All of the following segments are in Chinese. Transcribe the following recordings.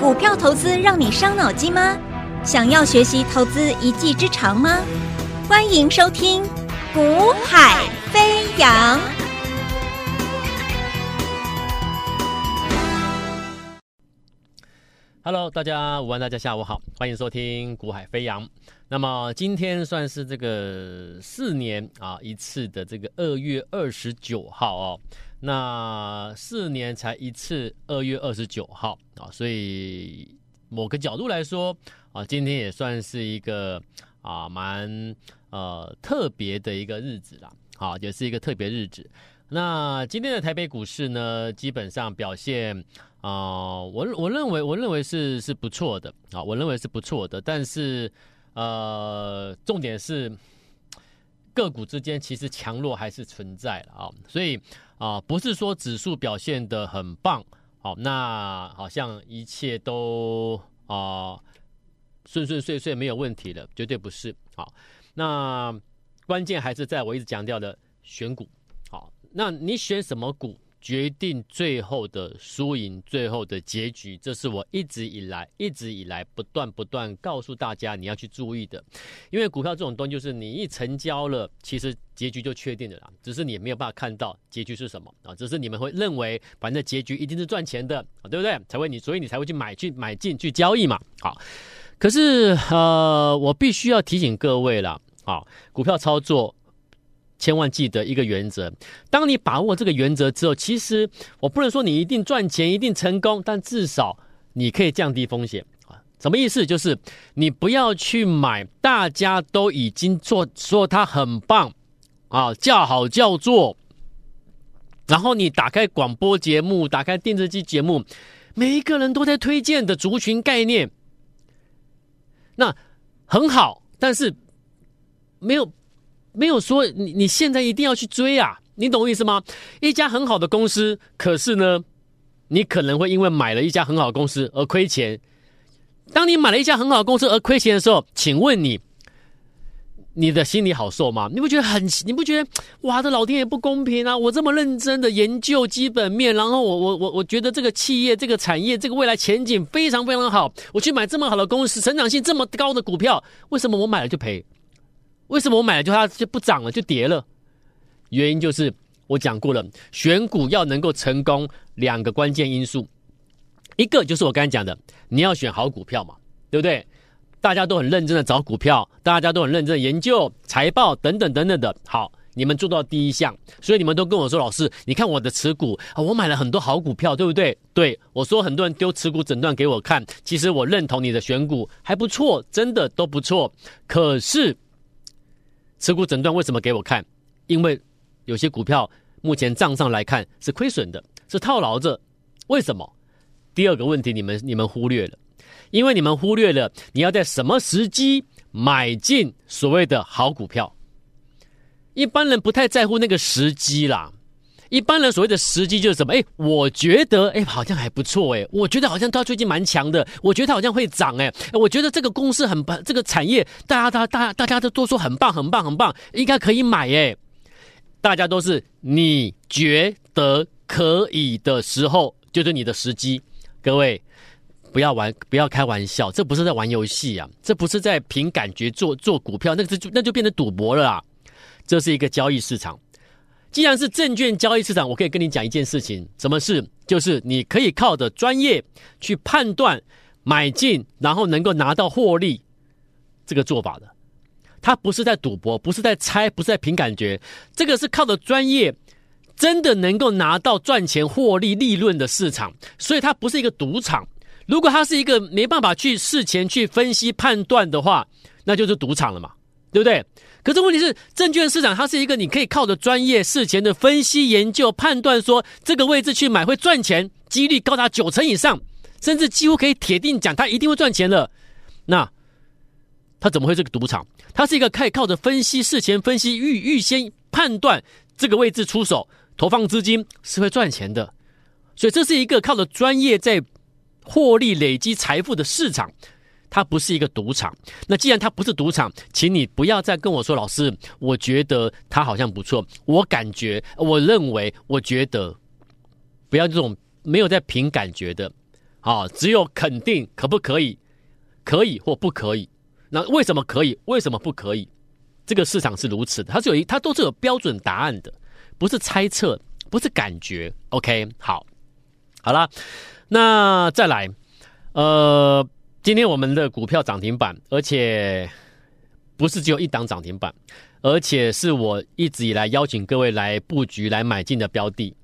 股票投资让你伤脑筋吗？想要学习投资一技之长吗？欢迎收听《股海飞扬》。Hello，大家午安，大家下午好，欢迎收听《股海飞扬》。那么今天算是这个四年啊一次的这个二月二十九号哦。那四年才一次，二月二十九号啊，所以某个角度来说啊，今天也算是一个啊蛮呃特别的一个日子啦，啊，也是一个特别日子。那今天的台北股市呢，基本上表现啊，我我认为我认为是是不错的啊，我认为是不错的，但是呃，重点是个股之间其实强弱还是存在的啊，所以。啊，不是说指数表现的很棒，好，那好像一切都啊顺顺遂遂没有问题了，绝对不是。好，那关键还是在我一直强调的选股。好，那你选什么股？决定最后的输赢，最后的结局，这是我一直以来、一直以来不断不断告诉大家你要去注意的。因为股票这种东西，就是你一成交了，其实结局就确定了啦，只是你没有办法看到结局是什么啊。只是你们会认为，反正结局一定是赚钱的，对不对？才会你，所以你才会去买、去买进、去交易嘛。好，可是呃，我必须要提醒各位了，好，股票操作。千万记得一个原则，当你把握这个原则之后，其实我不能说你一定赚钱、一定成功，但至少你可以降低风险啊。什么意思？就是你不要去买大家都已经做说它很棒啊，叫好叫座，然后你打开广播节目、打开电视机节目，每一个人都在推荐的族群概念，那很好，但是没有。没有说你你现在一定要去追啊，你懂我意思吗？一家很好的公司，可是呢，你可能会因为买了一家很好的公司而亏钱。当你买了一家很好的公司而亏钱的时候，请问你，你的心里好受吗？你不觉得很，你不觉得哇，这老天爷不公平啊！我这么认真的研究基本面，然后我我我我觉得这个企业、这个产业、这个未来前景非常非常好，我去买这么好的公司，成长性这么高的股票，为什么我买了就赔？为什么我买了就它就不涨了就跌了？原因就是我讲过了，选股要能够成功，两个关键因素，一个就是我刚才讲的，你要选好股票嘛，对不对？大家都很认真的找股票，大家都很认真的研究财报等等等等的。好，你们做到第一项，所以你们都跟我说，老师，你看我的持股啊，我买了很多好股票，对不对？对，我说很多人丢持股诊断给我看，其实我认同你的选股还不错，真的都不错，可是。持股诊断为什么给我看？因为有些股票目前账上来看是亏损的，是套牢着。为什么？第二个问题你们你们忽略了，因为你们忽略了你要在什么时机买进所谓的好股票。一般人不太在乎那个时机啦。一般人所谓的时机就是什么？哎，我觉得哎，好像还不错哎，我觉得好像它最近蛮强的，我觉得它好像会涨哎，我觉得这个公司很棒，这个产业大家大大大家都都说很棒很棒很棒，应该可以买哎。大家都是你觉得可以的时候，就是你的时机。各位不要玩，不要开玩笑，这不是在玩游戏啊，这不是在凭感觉做做股票，那个就那就变成赌博了啊。这是一个交易市场。既然是证券交易市场，我可以跟你讲一件事情，什么事？就是你可以靠着专业去判断买进，然后能够拿到获利这个做法的。它不是在赌博，不是在猜，不是在凭感觉，这个是靠着专业，真的能够拿到赚钱获利利润的市场。所以它不是一个赌场。如果它是一个没办法去事前去分析判断的话，那就是赌场了嘛，对不对？可是问题是，证券市场它是一个你可以靠着专业事前的分析研究判断，说这个位置去买会赚钱，几率高达九成以上，甚至几乎可以铁定讲它一定会赚钱了。那它怎么会是个赌场？它是一个可以靠着分析事前分析预预先判断这个位置出手投放资金是会赚钱的，所以这是一个靠着专业在获利累积财富的市场。它不是一个赌场，那既然它不是赌场，请你不要再跟我说，老师，我觉得它好像不错，我感觉，我认为，我觉得，不要这种没有在凭感觉的，啊，只有肯定可不可以，可以或不可以。那为什么可以？为什么不可以？这个市场是如此的，它是有一，它都是有标准答案的，不是猜测，不是感觉。OK，好，好了，那再来，呃，今天我们的股票涨停板，而且不是只有一档涨停板，而且是我一直以来邀请各位来布局、来买进的标的。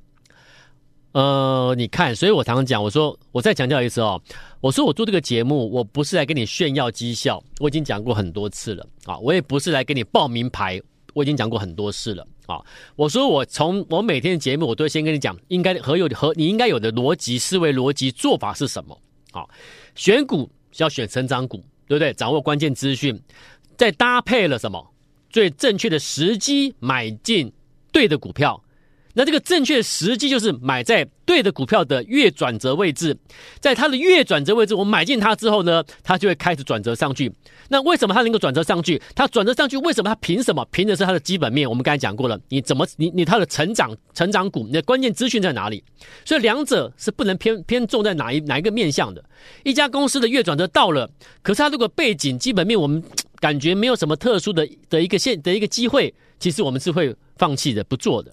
呃，你看，所以我常常讲，我说，我再强调一次哦，我说我做这个节目，我不是来跟你炫耀绩效，我已经讲过很多次了啊，我也不是来给你报名牌，我已经讲过很多次了啊。我说我从我每天的节目，我都会先跟你讲，应该和有和你应该有的逻辑思维逻辑做法是什么啊？选股要选成长股，对不对？掌握关键资讯，再搭配了什么最正确的时机买进对的股票。那这个正确时机就是买在对的股票的月转折位置，在它的月转折位置，我买进它之后呢，它就会开始转折上去。那为什么它能够转折上去？它转折上去，为什么它凭什么？凭的是它的基本面。我们刚才讲过了，你怎么你你它的成长成长股，你的关键资讯在哪里？所以两者是不能偏偏重在哪一哪一个面向的。一家公司的月转折到了，可是它如果背景基本面我们 感觉没有什么特殊的的一个现的一个机会，其实我们是会放弃的，不做的。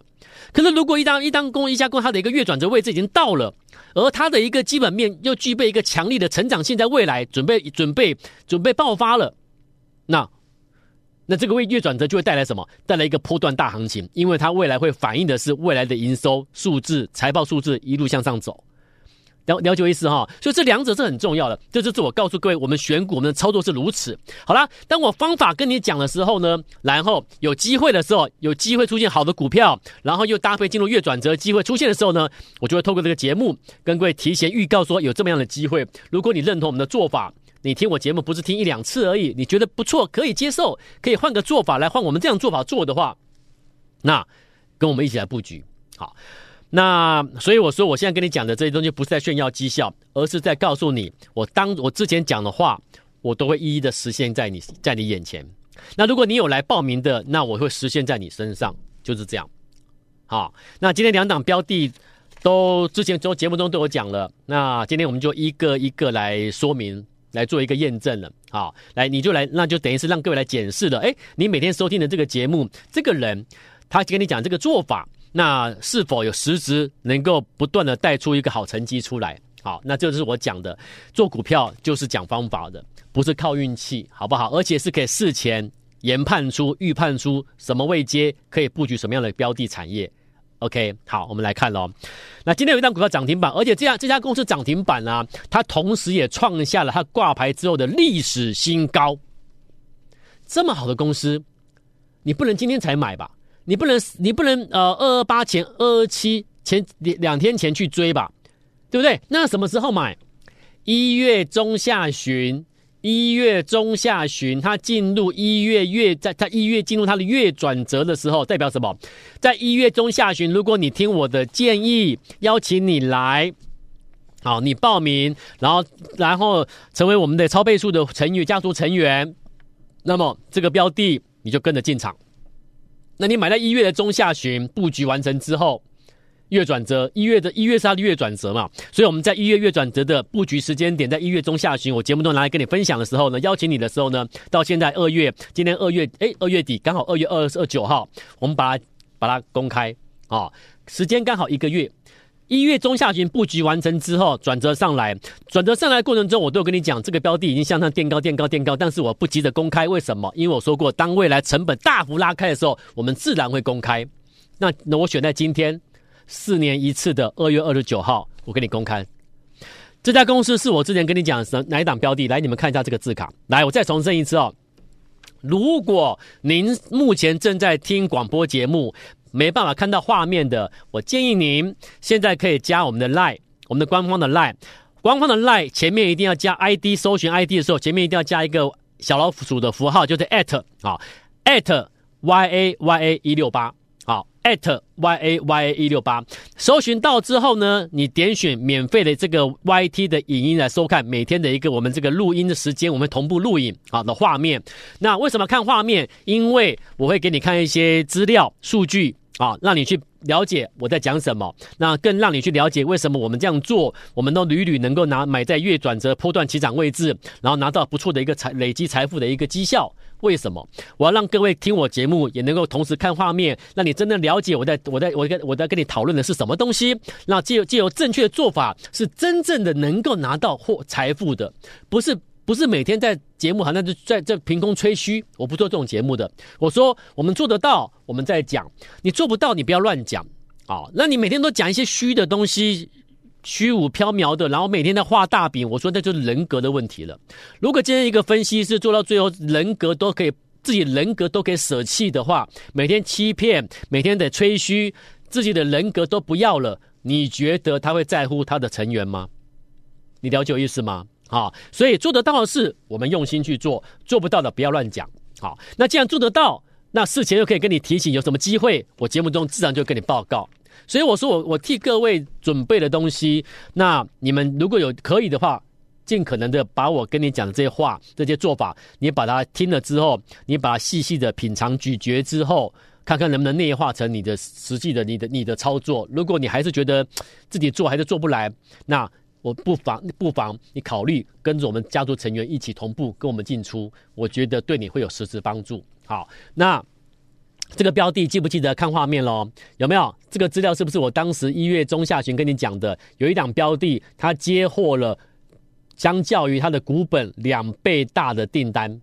可是，如果一当一当公一家公它的一个月转折位置已经到了，而它的一个基本面又具备一个强力的成长性，在未来准备准备准备爆发了，那那这个位月转折就会带来什么？带来一个波段大行情，因为它未来会反映的是未来的营收数字、财报数字一路向上走。了了解意思哈，所以这两者是很重要的。这就是我告诉各位，我们选股，我们的操作是如此。好啦，当我方法跟你讲的时候呢，然后有机会的时候，有机会出现好的股票，然后又搭配进入月转折机会出现的时候呢，我就会透过这个节目跟各位提前预告说有这么样的机会。如果你认同我们的做法，你听我节目不是听一两次而已，你觉得不错，可以接受，可以换个做法来换我们这样做法做的话，那跟我们一起来布局，好。那所以我说，我现在跟你讲的这些东西不是在炫耀绩效，而是在告诉你，我当我之前讲的话，我都会一一的实现在你在你眼前。那如果你有来报名的，那我会实现在你身上，就是这样。好，那今天两档标的都之前做节目中都有讲了，那今天我们就一个一个来说明，来做一个验证了。好，来你就来，那就等于是让各位来检视了。哎，你每天收听的这个节目，这个人他跟你讲这个做法。那是否有实质能够不断的带出一个好成绩出来？好，那这就是我讲的，做股票就是讲方法的，不是靠运气，好不好？而且是可以事前研判出、预判出什么位阶可以布局什么样的标的产业。OK，好，我们来看喽。那今天有一档股票涨停板，而且这样这家公司涨停板呢、啊，它同时也创下了它挂牌之后的历史新高。这么好的公司，你不能今天才买吧？你不能，你不能，呃，二二八前、二二七前两两天前去追吧，对不对？那什么时候买？一月中下旬，一月中下旬，它进入一月月，在它一月进入它的月转折的时候，代表什么？在一月中下旬，如果你听我的建议，邀请你来，好，你报名，然后然后成为我们的超倍数的成员家族成员，那么这个标的你就跟着进场。那你买在一月的中下旬布局完成之后，月转折，一月的一月是它的月转折嘛，所以我们在一月月转折的布局时间点，在一月中下旬，我节目中拿来跟你分享的时候呢，邀请你的时候呢，到现在二月，今天二月，哎，二月底刚好二月二十二九号，我们把它把它公开啊、哦，时间刚好一个月。一月中下旬布局完成之后，转折上来，转折上来过程中，我都有跟你讲，这个标的已经向上垫高、垫高、垫高，但是我不急着公开，为什么？因为我说过，当未来成本大幅拉开的时候，我们自然会公开。那那我选在今天，四年一次的二月二十九号，我给你公开。这家公司是我之前跟你讲的哪一档标的？来，你们看一下这个字卡。来，我再重申一次哦。如果您目前正在听广播节目，没办法看到画面的，我建议您现在可以加我们的 Line，我们的官方的 Line，官方的 Line 前面一定要加 ID，搜寻 ID 的时候前面一定要加一个小老鼠的符号，就是 at 啊，at yaya 一六八，好，at yaya 一六八，搜寻到之后呢，你点选免费的这个 YT 的影音来收看每天的一个我们这个录音的时间，我们同步录影好的画面。那为什么看画面？因为我会给你看一些资料数据。啊，让你去了解我在讲什么，那更让你去了解为什么我们这样做，我们都屡屡能够拿买在月转折波段起涨位置，然后拿到不错的一个财累积财富的一个绩效。为什么？我要让各位听我节目，也能够同时看画面，让你真的了解我在我在我在我在跟你讨论的是什么东西。那借由借由正确的做法，是真正的能够拿到获财富的，不是。不是每天在节目好像就在这凭空吹嘘，我不做这种节目的。我说我们做得到，我们在讲；你做不到，你不要乱讲啊！那你每天都讲一些虚的东西，虚无缥缈的，然后每天在画大饼，我说那就是人格的问题了。如果今天一个分析师做到最后，人格都可以自己人格都可以舍弃的话，每天欺骗，每天得吹嘘，自己的人格都不要了，你觉得他会在乎他的成员吗？你了解我意思吗？好，所以做得到的事，我们用心去做；做不到的，不要乱讲。好，那既然做得到，那事前就可以跟你提醒，有什么机会，我节目中自然就跟你报告。所以我说我，我我替各位准备的东西，那你们如果有可以的话，尽可能的把我跟你讲的这些话、这些做法，你把它听了之后，你把它细细的品尝、咀嚼之后，看看能不能内化成你的实际的、你的、你的操作。如果你还是觉得自己做还是做不来，那。我不妨不妨你考虑跟着我们家族成员一起同步跟我们进出，我觉得对你会有实质帮助。好，那这个标的记不记得看画面喽？有没有这个资料？是不是我当时一月中下旬跟你讲的？有一档标的，它接获了相较于它的股本两倍大的订单，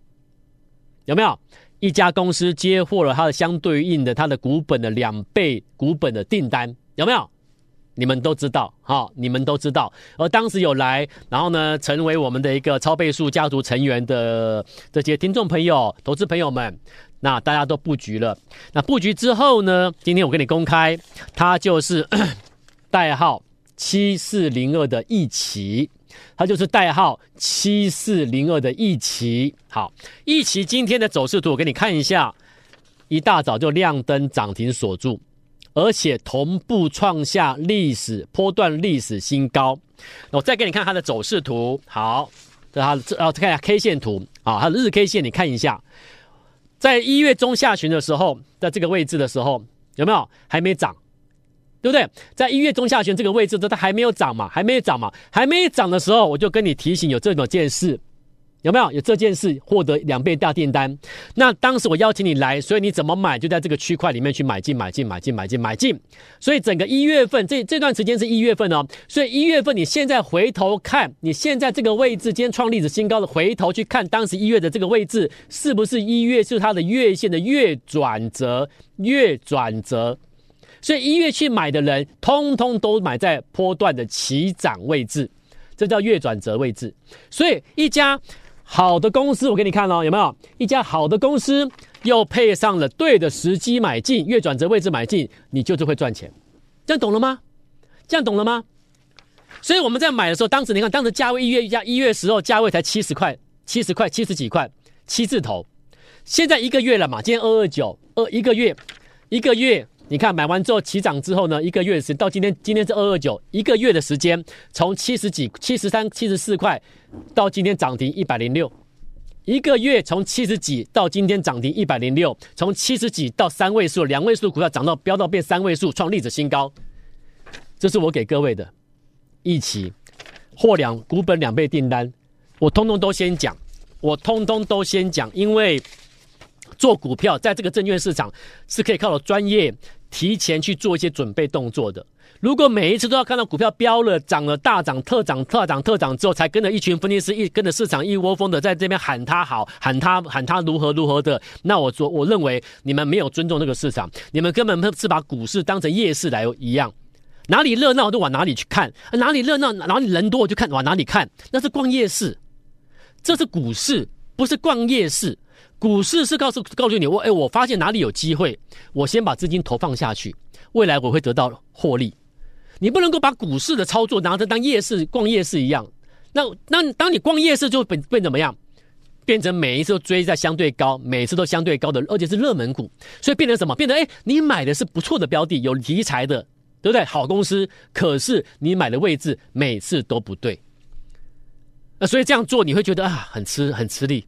有没有？一家公司接获了它的相对应的它的股本的两倍股本的订单，有没有？你们都知道，哈，你们都知道。而当时有来，然后呢，成为我们的一个超倍数家族成员的这些听众朋友、投资朋友们，那大家都布局了。那布局之后呢，今天我跟你公开，它就是 代号七四零二的一期，它就是代号七四零二的一期。好，一期今天的走势图我给你看一下，一大早就亮灯涨停锁住。而且同步创下历史波段历史新高。我再给你看它的走势图。好，这它这啊，看一下 K 线图啊，它的日 K 线你看一下，在一月中下旬的时候，在这个位置的时候，有没有还没涨？对不对？在一月中下旬这个位置，它还没有涨嘛？还没涨嘛？还没涨的时候，我就跟你提醒有这么件事。有没有有这件事获得两倍大订单？那当时我邀请你来，所以你怎么买就在这个区块里面去买进买进买进买进买进。所以整个一月份这这段时间是一月份哦，所以一月份你现在回头看，你现在这个位置，今天创历史新高的，回头去看当时一月的这个位置，是不是一月是它的月线的月转折？月转折，所以一月去买的人，通通都买在波段的起涨位置，这叫月转折位置。所以一家。好的公司，我给你看哦，有没有一家好的公司，又配上了对的时机买进，月转折位置买进，你就是会赚钱。这样懂了吗？这样懂了吗？所以我们在买的时候，当时你看，当时价位一月一家一月时候价位才七十块，七十块，七十几块，七字头。现在一个月了嘛，今天二二九二一个月，一个月。你看买完之后起涨之后呢，一个月时到今天，今天是二二九，一个月的时间从七十几、七十三、七十四块到今天涨停一百零六，一个月从七十几到今天涨停一百零六，从七十几到三位数、两位数股票涨到飙到变三位数，创历史新高。这是我给各位的一期获两股本两倍订单，我通通都先讲，我通通都先讲，因为。做股票，在这个证券市场是可以靠专业提前去做一些准备动作的。如果每一次都要看到股票飙了、涨了、大涨、特涨、特涨、特涨之后，才跟着一群分析师一跟着市场一窝蜂的在这边喊他好、喊他喊他如何如何的，那我说我认为你们没有尊重这个市场，你们根本是把股市当成夜市来一样，哪里热闹就往哪里去看，哪里热闹哪里人多我就看往哪里看，那是逛夜市，这是股市，不是逛夜市。股市是告诉告诉你，我哎，我发现哪里有机会，我先把资金投放下去，未来我会得到获利。你不能够把股市的操作拿着当夜市逛夜市一样。那那当你逛夜市就变变怎么样？变成每一次都追在相对高，每次都相对高的，而且是热门股，所以变成什么？变成哎，你买的是不错的标的，有题材的，对不对？好公司，可是你买的位置每次都不对。那所以这样做你会觉得啊，很吃很吃力。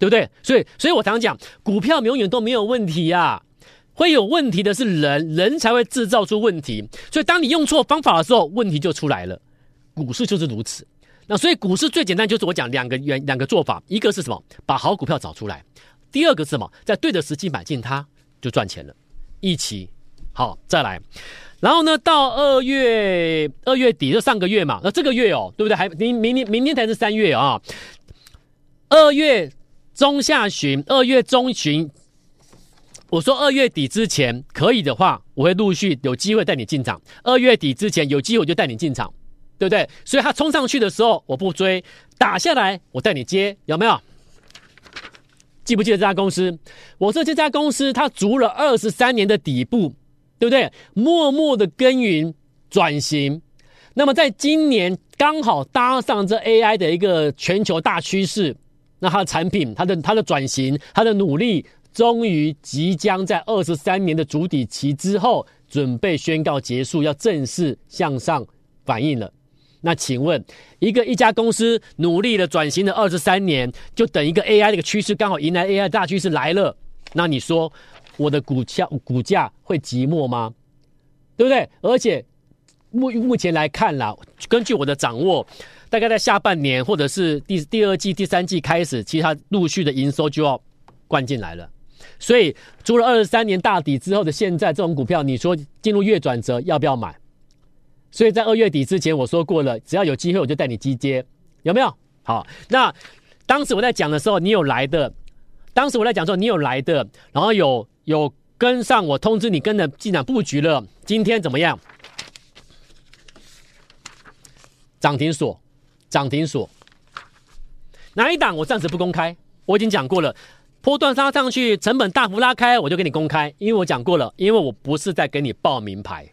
对不对？所以，所以我常常讲，股票永远都没有问题呀、啊。会有问题的是人，人才会制造出问题。所以当你用错方法的时候，问题就出来了。股市就是如此。那所以股市最简单就是我讲两个原两个做法，一个是什么？把好股票找出来。第二个是什么？在对的时机买进它，就赚钱了。一起好，再来。然后呢，到二月二月底就上个月嘛，那这个月哦，对不对？还明明年明天才是三月啊。二月中下旬，二月中旬，我说二月底之前可以的话，我会陆续有机会带你进场。二月底之前有机会我就带你进场，对不对？所以它冲上去的时候我不追，打下来我带你接，有没有？记不记得这家公司？我说这家公司它足了二十三年的底部。对不对？默默的耕耘转型，那么在今年刚好搭上这 AI 的一个全球大趋势，那它的产品、它的它的转型、它的努力，终于即将在二十三年的筑底期之后，准备宣告结束，要正式向上反应了。那请问，一个一家公司努力的转型了二十三年，就等一个 AI 这个趋势刚好迎来 AI 大趋势来了，那你说？我的股价股价会寂寞吗？对不对？而且目目前来看啦，根据我的掌握，大概在下半年或者是第第二季、第三季开始，其实它陆续的营收就要灌进来了。所以，除了二十三年大底之后的现在，这种股票，你说进入月转折要不要买？所以在二月底之前，我说过了，只要有机会我就带你机接，有没有？好，那当时我在讲的时候，你有来的；当时我在讲说，你有来的，然后有。有跟上我通知你跟着进场布局了，今天怎么样？涨停锁，涨停锁。哪一档我暂时不公开，我已经讲过了。波段杀上去，成本大幅拉开，我就给你公开，因为我讲过了，因为我不是在给你报名牌。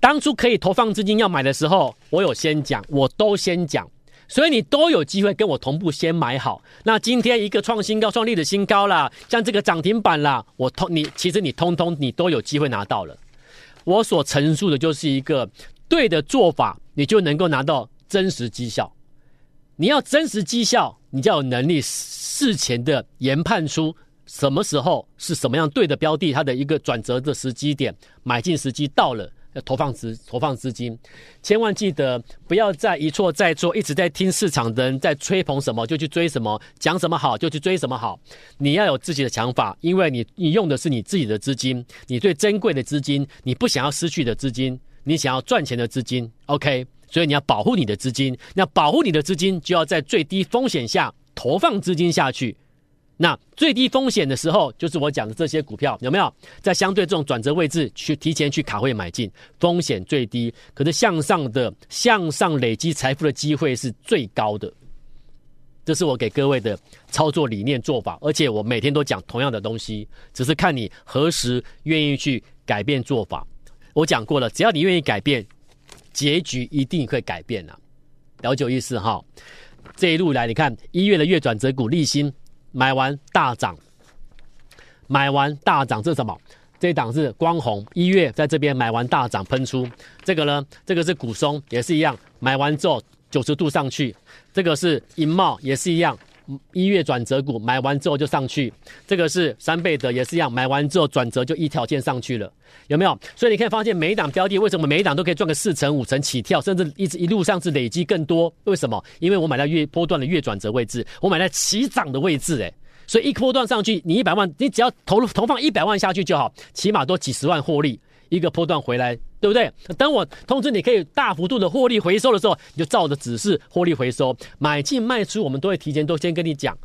当初可以投放资金要买的时候，我有先讲，我都先讲。所以你都有机会跟我同步先买好。那今天一个创新高、创历史新高啦，像这个涨停板啦，我通你其实你通通你都有机会拿到了。我所陈述的就是一个对的做法，你就能够拿到真实绩效。你要真实绩效，你就要有能力事前的研判出什么时候是什么样对的标的，它的一个转折的时机点，买进时机到了。要投放资投放资金，千万记得不要再一错再错，一直在听市场的人在吹捧什么就去追什么，讲什么好就去追什么好。你要有自己的想法，因为你你用的是你自己的资金，你最珍贵的资金，你不想要失去的资金，你想要赚钱的资金。OK，所以你要保护你的资金，那保护你的资金就要在最低风险下投放资金下去。那最低风险的时候，就是我讲的这些股票，有没有在相对这种转折位置去提前去卡位买进，风险最低，可是向上的向上累积财富的机会是最高的。这是我给各位的操作理念做法，而且我每天都讲同样的东西，只是看你何时愿意去改变做法。我讲过了，只要你愿意改变，结局一定会改变了。了解意思哈？这一路来，你看一月的月转折股，立新。买完大涨，买完大涨，这是什么？这一档是光弘，一月在这边买完大涨喷出。这个呢，这个是股松，也是一样，买完之后九十度上去。这个是银茂，也是一样，一月转折股，买完之后就上去。这个是三倍的，也是一样，买完之后转折就一条线上去了，有没有？所以你可以发现每一档标的，为什么每一档都可以赚个四成、五成起跳，甚至一直一路上是累积更多？为什么？因为我买在月波段的月转折位置，我买在起涨的位置，诶。所以一波段上去，你一百万，你只要投入投放一百万下去就好，起码都几十万获利。一个波段回来，对不对？等我通知你可以大幅度的获利回收的时候，你就照着指示获利回收，买进卖出，我们都会提前都先跟你讲。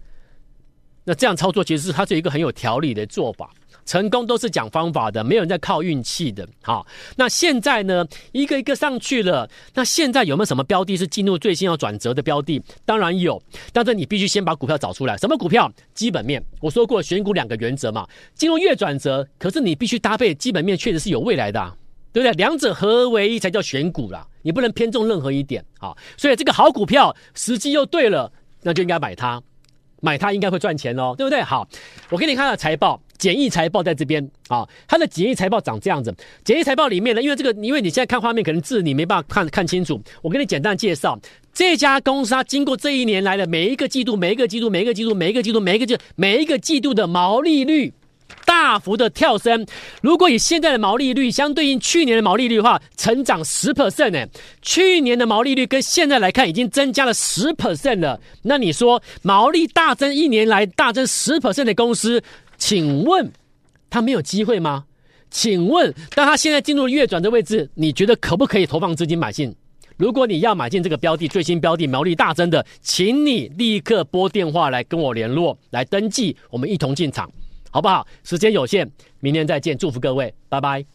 那这样操作其实是它是一个很有条理的做法。成功都是讲方法的，没有人在靠运气的。好，那现在呢，一个一个上去了。那现在有没有什么标的是进入最新要转折的标的？当然有，但是你必须先把股票找出来。什么股票？基本面。我说过选股两个原则嘛，进入月转折，可是你必须搭配基本面，确实是有未来的啊，对不对？两者合而为一才叫选股啦，你不能偏重任何一点。好，所以这个好股票时机又对了，那就应该买它，买它应该会赚钱哦，对不对？好，我给你看下财报。简易财报在这边啊，它的简易财报长这样子。简易财报里面呢，因为这个，因为你现在看画面，可能字你没办法看看清楚。我给你简单介绍，这家公司它经过这一年来的每一个季度、每一个季度、每一个季度、每一个季度、每一个季、每一个季度的毛利率，大幅的跳升。如果以现在的毛利率相对应去年的毛利率的话，成长十 percent 呢？去年的毛利率跟现在来看已经增加了十 percent 了。那你说毛利大增一年来大增十 percent 的公司，请问他没有机会吗？请问当他现在进入月转的位置，你觉得可不可以投放资金买进？如果你要买进这个标的，最新标的毛利大增的，请你立刻拨电话来跟我联络，来登记，我们一同进场，好不好？时间有限，明天再见，祝福各位，拜拜。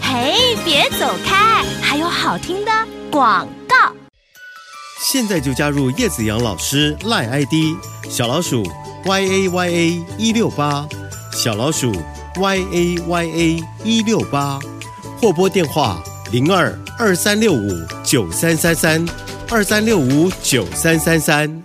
嘿，别走开，还有好听的广告。现在就加入叶子阳老师赖 ID 小老鼠 y a y a 一六八，小老鼠 y a y a 一六八，或拨电话。零二二三六五九三三三二三六五九三三三，